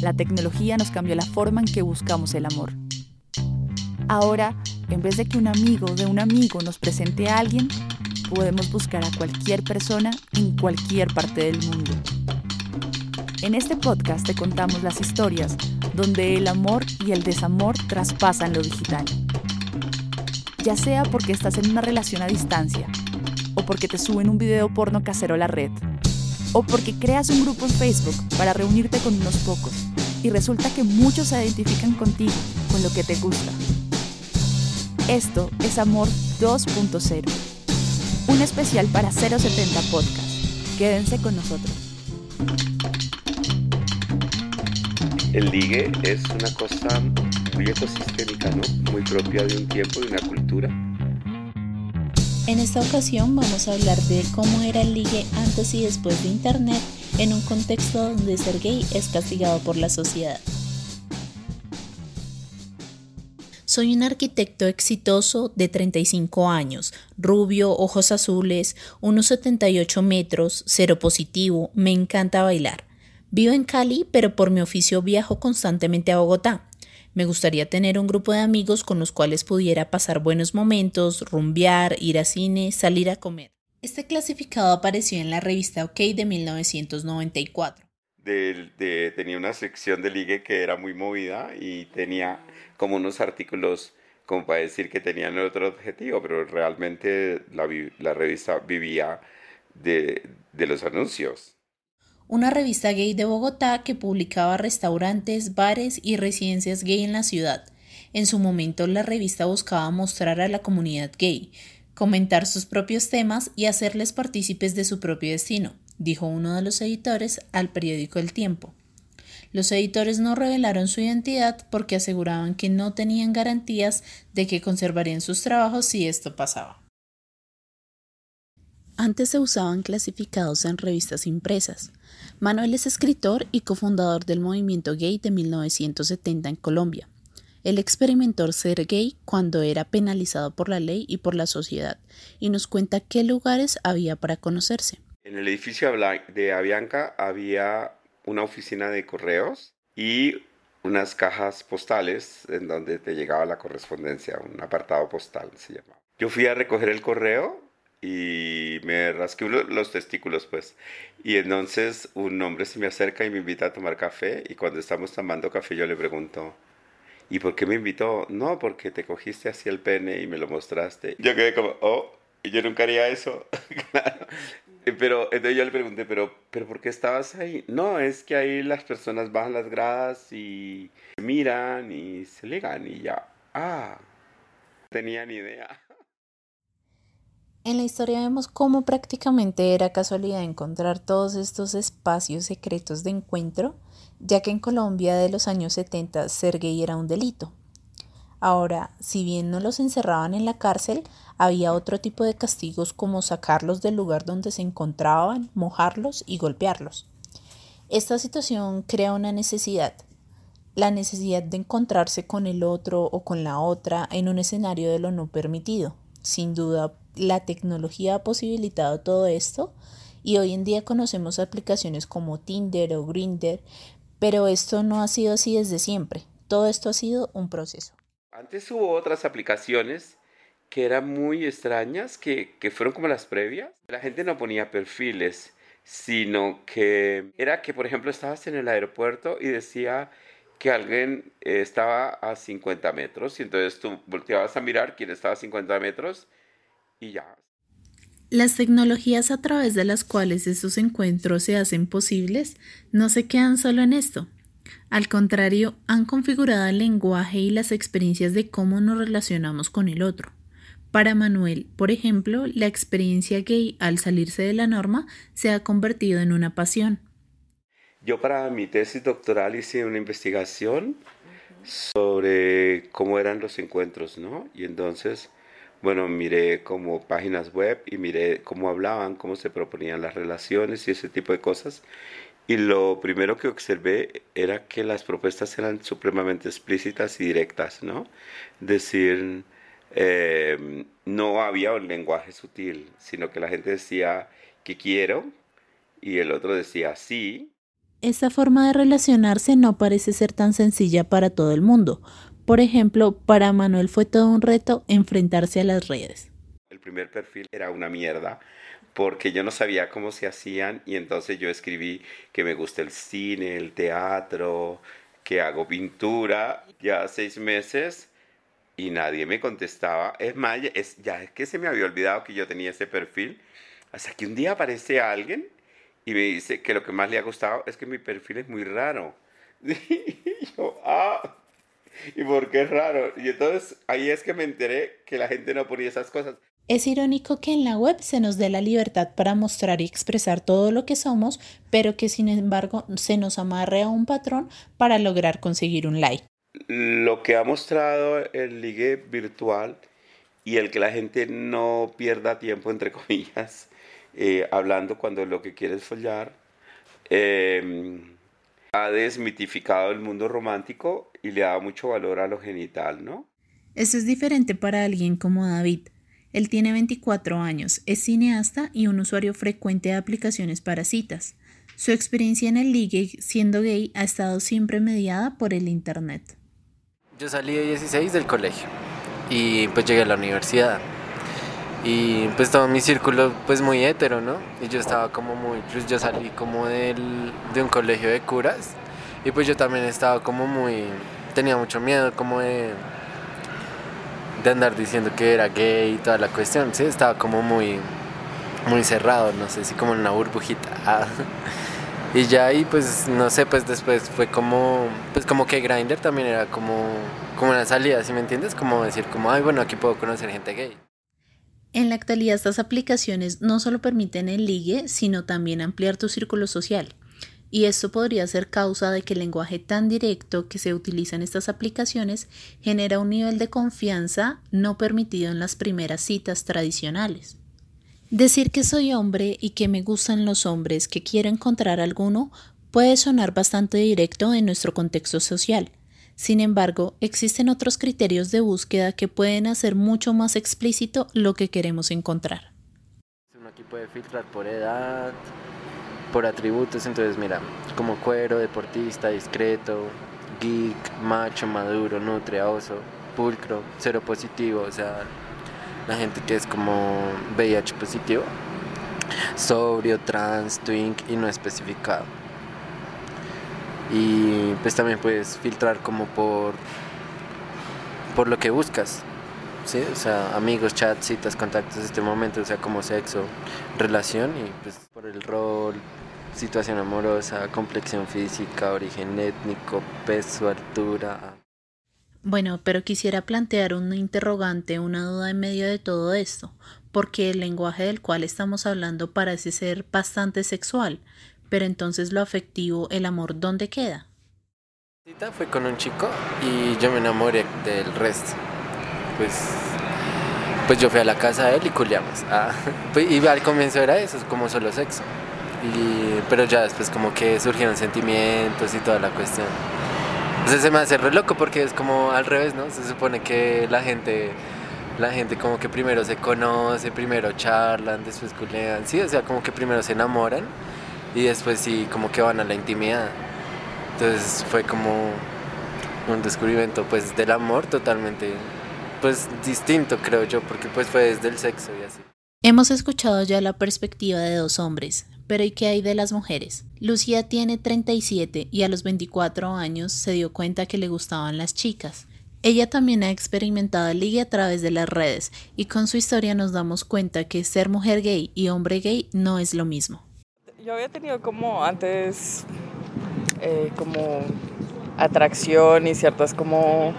la tecnología nos cambió la forma en que buscamos el amor. Ahora, en vez de que un amigo de un amigo nos presente a alguien, podemos buscar a cualquier persona en cualquier parte del mundo. En este podcast te contamos las historias donde el amor y el desamor traspasan lo digital. Ya sea porque estás en una relación a distancia, o porque te suben un video porno casero a la red, o porque creas un grupo en Facebook para reunirte con unos pocos y resulta que muchos se identifican contigo, con lo que te gusta. Esto es Amor 2.0, un especial para 070 Podcast. Quédense con nosotros. El ligue es una cosa muy ecosistémica, ¿no? Muy propia de un tiempo y una cultura. En esta ocasión vamos a hablar de cómo era el ligue antes y después de Internet en un contexto donde ser gay es castigado por la sociedad. Soy un arquitecto exitoso de 35 años, rubio, ojos azules, unos 78 metros, cero positivo, me encanta bailar. Vivo en Cali, pero por mi oficio viajo constantemente a Bogotá. Me gustaría tener un grupo de amigos con los cuales pudiera pasar buenos momentos, rumbear, ir a cine, salir a comer. Este clasificado apareció en la revista OK de 1994. tenía una sección de ligue que era muy movida y tenía como unos artículos como para decir que tenían otro objetivo, pero realmente la, revista vivía de los anuncios una revista gay de Bogotá que publicaba restaurantes, bares y residencias gay en la ciudad. En su momento la revista buscaba mostrar a la comunidad gay, comentar sus propios temas y hacerles partícipes de su propio destino, dijo uno de los editores al periódico El Tiempo. Los editores no revelaron su identidad porque aseguraban que no tenían garantías de que conservarían sus trabajos si esto pasaba. Antes se usaban clasificados en revistas impresas. Manuel es escritor y cofundador del movimiento gay de 1970 en Colombia. Él experimentó ser gay cuando era penalizado por la ley y por la sociedad y nos cuenta qué lugares había para conocerse. En el edificio de Avianca había una oficina de correos y unas cajas postales en donde te llegaba la correspondencia, un apartado postal se llamaba. Yo fui a recoger el correo y me rasqué los testículos, pues. Y entonces un hombre se me acerca y me invita a tomar café y cuando estamos tomando café yo le pregunto, ¿y por qué me invitó? No, porque te cogiste así el pene y me lo mostraste. Yo quedé como, oh, yo nunca haría eso. claro. Pero entonces yo le pregunté, ¿pero, ¿pero por qué estabas ahí? No, es que ahí las personas bajan las gradas y miran y se ligan y ya. Ah, tenía ni idea. En la historia vemos cómo prácticamente era casualidad encontrar todos estos espacios secretos de encuentro, ya que en Colombia de los años 70 ser gay era un delito. Ahora, si bien no los encerraban en la cárcel, había otro tipo de castigos como sacarlos del lugar donde se encontraban, mojarlos y golpearlos. Esta situación crea una necesidad, la necesidad de encontrarse con el otro o con la otra en un escenario de lo no permitido. Sin duda, la tecnología ha posibilitado todo esto y hoy en día conocemos aplicaciones como Tinder o Grindr, pero esto no ha sido así desde siempre. Todo esto ha sido un proceso. Antes hubo otras aplicaciones que eran muy extrañas, que, que fueron como las previas. La gente no ponía perfiles, sino que era que, por ejemplo, estabas en el aeropuerto y decía que alguien estaba a 50 metros y entonces tú volteabas a mirar quién estaba a 50 metros y ya. Las tecnologías a través de las cuales estos encuentros se hacen posibles no se quedan solo en esto. Al contrario, han configurado el lenguaje y las experiencias de cómo nos relacionamos con el otro. Para Manuel, por ejemplo, la experiencia gay al salirse de la norma se ha convertido en una pasión. Yo para mi tesis doctoral hice una investigación sobre cómo eran los encuentros, ¿no? Y entonces bueno, miré como páginas web y miré cómo hablaban, cómo se proponían las relaciones y ese tipo de cosas. Y lo primero que observé era que las propuestas eran supremamente explícitas y directas, ¿no? Decir, eh, no había un lenguaje sutil, sino que la gente decía que quiero y el otro decía sí. esta forma de relacionarse no parece ser tan sencilla para todo el mundo. Por ejemplo, para Manuel fue todo un reto enfrentarse a las redes. El primer perfil era una mierda porque yo no sabía cómo se hacían y entonces yo escribí que me gusta el cine, el teatro, que hago pintura ya seis meses y nadie me contestaba. Es más, es, ya es que se me había olvidado que yo tenía ese perfil. Hasta que un día aparece alguien y me dice que lo que más le ha gustado es que mi perfil es muy raro. Y yo, ah, ¿y por qué es raro? Y entonces ahí es que me enteré que la gente no ponía esas cosas. Es irónico que en la web se nos dé la libertad para mostrar y expresar todo lo que somos, pero que sin embargo se nos amarre a un patrón para lograr conseguir un like. Lo que ha mostrado el ligue virtual y el que la gente no pierda tiempo, entre comillas, eh, hablando cuando lo que quiere es follar, em, ha desmitificado el mundo romántico y le ha dado mucho valor a lo genital, ¿no? Eso es diferente para alguien como David él tiene 24 años, es cineasta y un usuario frecuente de aplicaciones para citas. Su experiencia en el ligue siendo gay ha estado siempre mediada por el Internet. Yo salí de 16 del colegio y pues llegué a la universidad. Y pues todo mi círculo pues muy hetero, ¿no? Y yo estaba como muy, pues yo salí como del, de un colegio de curas y pues yo también estaba como muy, tenía mucho miedo como de de andar diciendo que era gay y toda la cuestión, sí, estaba como muy, muy cerrado, no sé, si como en una burbujita. Y ya ahí, pues, no sé, pues después fue como, pues como que Grindr también era como, como una salida, ¿sí me entiendes? Como decir, como, ay, bueno, aquí puedo conocer gente gay. En la actualidad estas aplicaciones no solo permiten el ligue, sino también ampliar tu círculo social y esto podría ser causa de que el lenguaje tan directo que se utiliza en estas aplicaciones genera un nivel de confianza no permitido en las primeras citas tradicionales. Decir que soy hombre y que me gustan los hombres, que quiero encontrar alguno, puede sonar bastante directo en nuestro contexto social. Sin embargo, existen otros criterios de búsqueda que pueden hacer mucho más explícito lo que queremos encontrar. Uno aquí puede filtrar por edad, por atributos, entonces mira, como cuero, deportista, discreto, geek, macho, maduro, nutria, oso, pulcro, cero positivo, o sea, la gente que es como VIH positivo, sobrio, trans, twink y no especificado. Y pues también puedes filtrar como por por lo que buscas. ¿sí? O sea, amigos, chats, citas, contactos, este momento, o sea, como sexo, relación y pues por el rol, situación amorosa, complexión física, origen étnico, peso, altura. Bueno, pero quisiera plantear una interrogante, una duda en medio de todo esto, porque el lenguaje del cual estamos hablando parece ser bastante sexual, pero entonces lo afectivo, el amor, ¿dónde queda? Fue con un chico y yo me enamoré del resto. Pues, pues yo fui a la casa de él y culiamos. Ah, pues, y al comienzo era eso, como solo sexo pero ya después como que surgieron sentimientos y toda la cuestión. Entonces se me hace re loco porque es como al revés, ¿no? Se supone que la gente, la gente como que primero se conoce, primero charlan, después culean, sí, o sea, como que primero se enamoran y después sí como que van a la intimidad. Entonces fue como un descubrimiento pues del amor totalmente pues distinto creo yo porque pues fue desde el sexo y así. Hemos escuchado ya la perspectiva de dos hombres, pero ¿y qué hay de las mujeres? Lucía tiene 37 y a los 24 años se dio cuenta que le gustaban las chicas. Ella también ha experimentado el ligue a través de las redes y con su historia nos damos cuenta que ser mujer gay y hombre gay no es lo mismo. Yo había tenido como antes eh, como atracción y ciertas como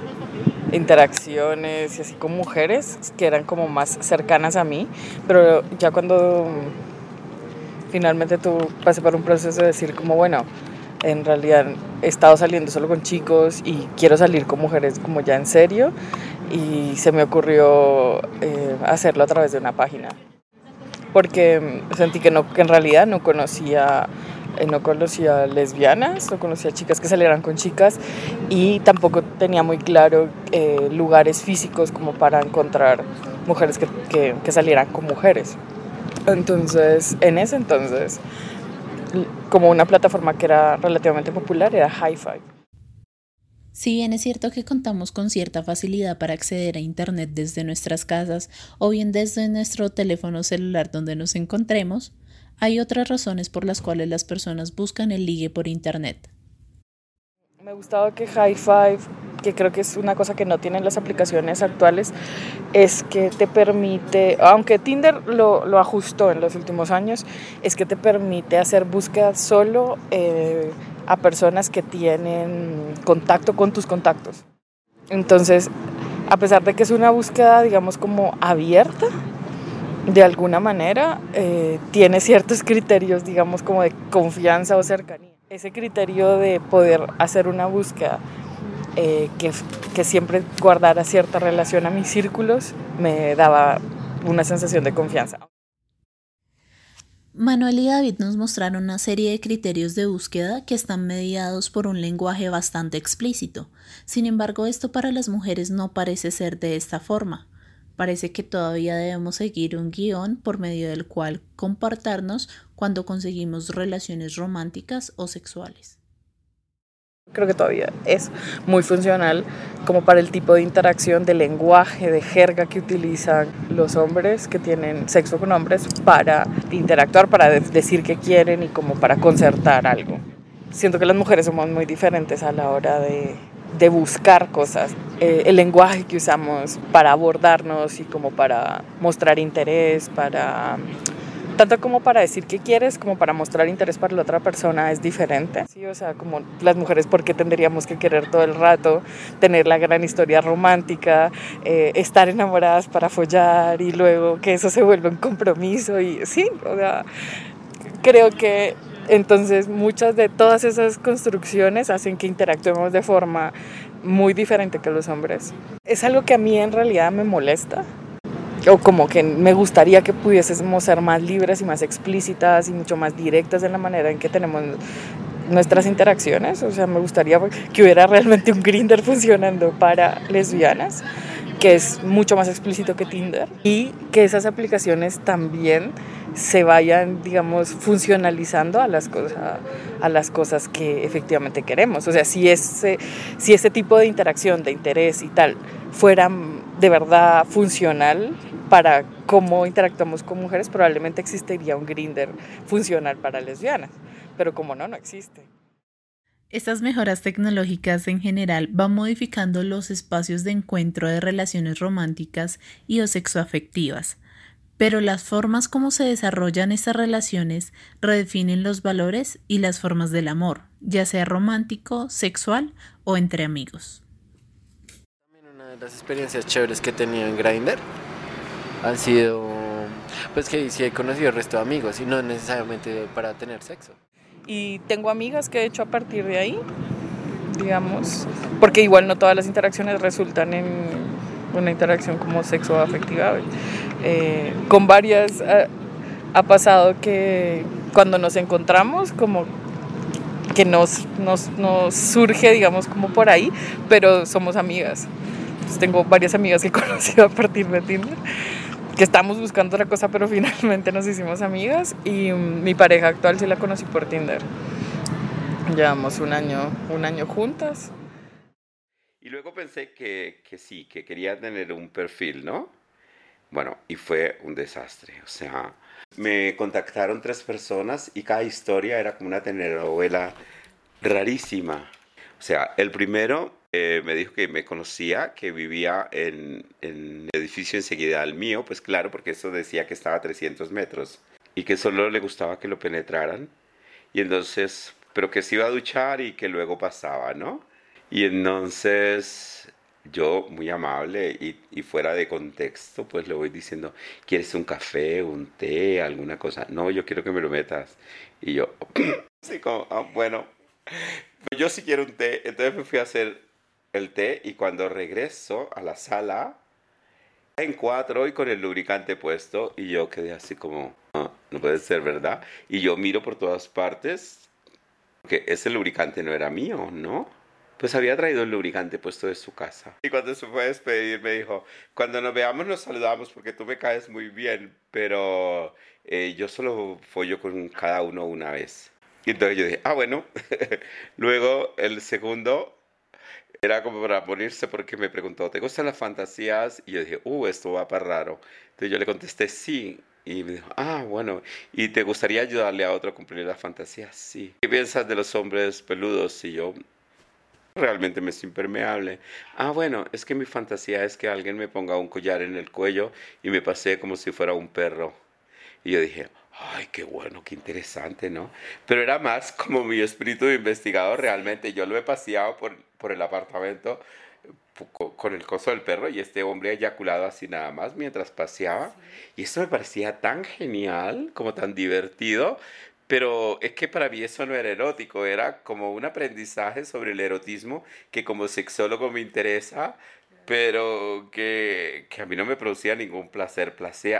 interacciones y así con mujeres que eran como más cercanas a mí, pero ya cuando finalmente tú pasé por un proceso de decir como, bueno, en realidad he estado saliendo solo con chicos y quiero salir con mujeres como ya en serio y se me ocurrió eh, hacerlo a través de una página porque sentí que, no, que en realidad no conocía eh, no conocía lesbianas, no conocía chicas que salieran con chicas y tampoco tenía muy claro eh, lugares físicos como para encontrar mujeres que, que, que salieran con mujeres. Entonces, en ese entonces, como una plataforma que era relativamente popular era Hi-Fi. Si bien es cierto que contamos con cierta facilidad para acceder a Internet desde nuestras casas o bien desde nuestro teléfono celular donde nos encontremos, hay otras razones por las cuales las personas buscan el ligue por Internet. Me gustaba que High Five, que creo que es una cosa que no tienen las aplicaciones actuales, es que te permite, aunque Tinder lo, ajustó en los últimos años, es que te permite hacer búsquedas solo eh, a personas que tienen contacto con tus contactos. Entonces, a pesar de que es una búsqueda, digamos, como abierta, de alguna manera, eh, tiene ciertos criterios, digamos, como de confianza o cercanía ese criterio de poder hacer una búsqueda eh, que, que, siempre guardara cierta relación a mis círculos me daba una sensación de confianza. Manuel y David nos mostraron una serie de criterios de búsqueda que están mediados por un lenguaje bastante explícito. Sin embargo, esto para las mujeres no parece ser de esta forma. Parece que todavía debemos seguir un guion por medio del cual comportarnos cuando conseguimos relaciones románticas o sexuales. Creo que todavía es muy funcional como para el tipo de interacción de lenguaje, de jerga que utilizan los hombres que tienen sexo con hombres para interactuar, para decir que quieren y como para concertar algo. Siento que las mujeres somos muy diferentes a la hora de, de buscar cosas. Eh, el lenguaje que usamos para abordarnos y como para mostrar interés, para tanto como para decir qué quieres, como para mostrar interés para la otra persona es diferente. Sí, o sea, como las mujeres, ¿por qué tendríamos que querer todo el rato, tener la gran historia romántica, eh, estar enamoradas para follar y luego que eso se vuelva un compromiso? Y sí, o sea, creo que entonces muchas de todas esas construcciones hacen que interactuemos de forma muy diferente que los hombres. Es algo que a mí en realidad me molesta. O como que me gustaría que pudiésemos ser más libres y más explícitas y mucho más directas en la manera en que tenemos nuestras interacciones. O sea, me gustaría que hubiera realmente un grinder funcionando para lesbianas, que es mucho más explícito que Tinder. Y que esas aplicaciones también se vayan, digamos, funcionalizando a las, cosas, a las cosas que efectivamente queremos. O sea, si ese, si ese tipo de interacción, de interés y tal, fuera de verdad funcional para cómo interactuamos con mujeres, probablemente existiría un grinder funcional para lesbianas. Pero como no, no existe. Estas mejoras tecnológicas en general van modificando los espacios de encuentro de relaciones románticas y o sexoafectivas pero las formas como se desarrollan estas relaciones redefinen los valores y las formas del amor, ya sea romántico, sexual o entre amigos. Las experiencias chéveres que he tenido en Grindr han sido, pues que sí he conocido el resto de amigos y no necesariamente para tener sexo. Y tengo amigas que he hecho a partir de ahí, digamos, porque igual no todas las interacciones resultan en una interacción como sexo afectiva. Eh, con varias ha, pasado que cuando nos encontramos como que nos, nos, nos, surge, digamos, como por ahí, pero somos amigas. Tengo varias amigas que he conocido a partir de Tinder, que estamos buscando otra cosa, pero finalmente nos hicimos amigas y mm, mi pareja actual sí la conocí por Tinder. Llevamos un año, un año juntas. Y luego pensé que, que sí, que quería tener un perfil, ¿no? Bueno, y fue un desastre. O sea, me contactaron tres personas y cada historia era como una telenovela rarísima. O sea, el primero eh, me dijo que me conocía, que vivía en, en, el edificio enseguida al mío, pues claro, porque eso decía que estaba a 300 metros y que solo le gustaba que lo penetraran. Y entonces, pero que se iba a duchar y que luego pasaba, ¿no? Y entonces yo muy amable y, fuera de contexto, pues le voy diciendo, ¿quieres un café, un té, alguna cosa? No, yo quiero que me lo metas. Y yo, sí, como, ah, bueno, yo sí quiero un té. Entonces me fui a hacer el té y cuando regreso a la sala, en cuatro y con el lubricante puesto y yo quedé así como, no, no puede ser, ¿verdad? Y yo miro por todas partes, porque ese lubricante no era mío, ¿no? pues había traído el lubricante puesto de su casa. Y cuando se fue a despedir me dijo, cuando nos veamos nos saludamos porque tú me caes muy bien, pero eh, yo solo follo con cada uno una vez. Y entonces yo dije, ah, bueno. Luego el segundo era como para ponerse porque me preguntó, ¿te gustan las fantasías? Y yo dije, uh, esto va para raro. Entonces yo le contesté, sí. Y me dijo, ah, bueno, ¿y te gustaría ayudarle a otro a cumplir la fantasía? Sí. ¿Qué piensas de los hombres peludos? Y yo, realmente me es impermeable. Ah, bueno, es que mi fantasía es que alguien me ponga un collar en el cuello y me pase como si fuera un perro. Y yo dije, ay, qué bueno, qué interesante, ¿no? Pero era más como mi espíritu de investigador realmente. Yo lo he paseado por, por el apartamento con el coso del perro y este hombre eyaculado así nada más mientras paseaba. Y eso me parecía tan genial, como tan divertido, pero es que para mí eso no era erótico, era como un aprendizaje sobre el erotismo que como sexólogo me interesa, pero que, que a mí no me producía ningún placer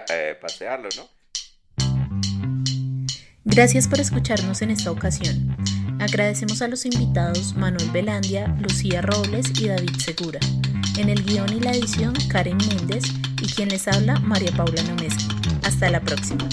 eh, pasearlo, ¿no? Gracias por escucharnos en esta ocasión. Agradecemos a los invitados Manuel Belandia, Lucía Robles y David Segura. En el guion y la edición, Karen Méndez y quien les habla, María Paula Nomeski. Hasta la próxima.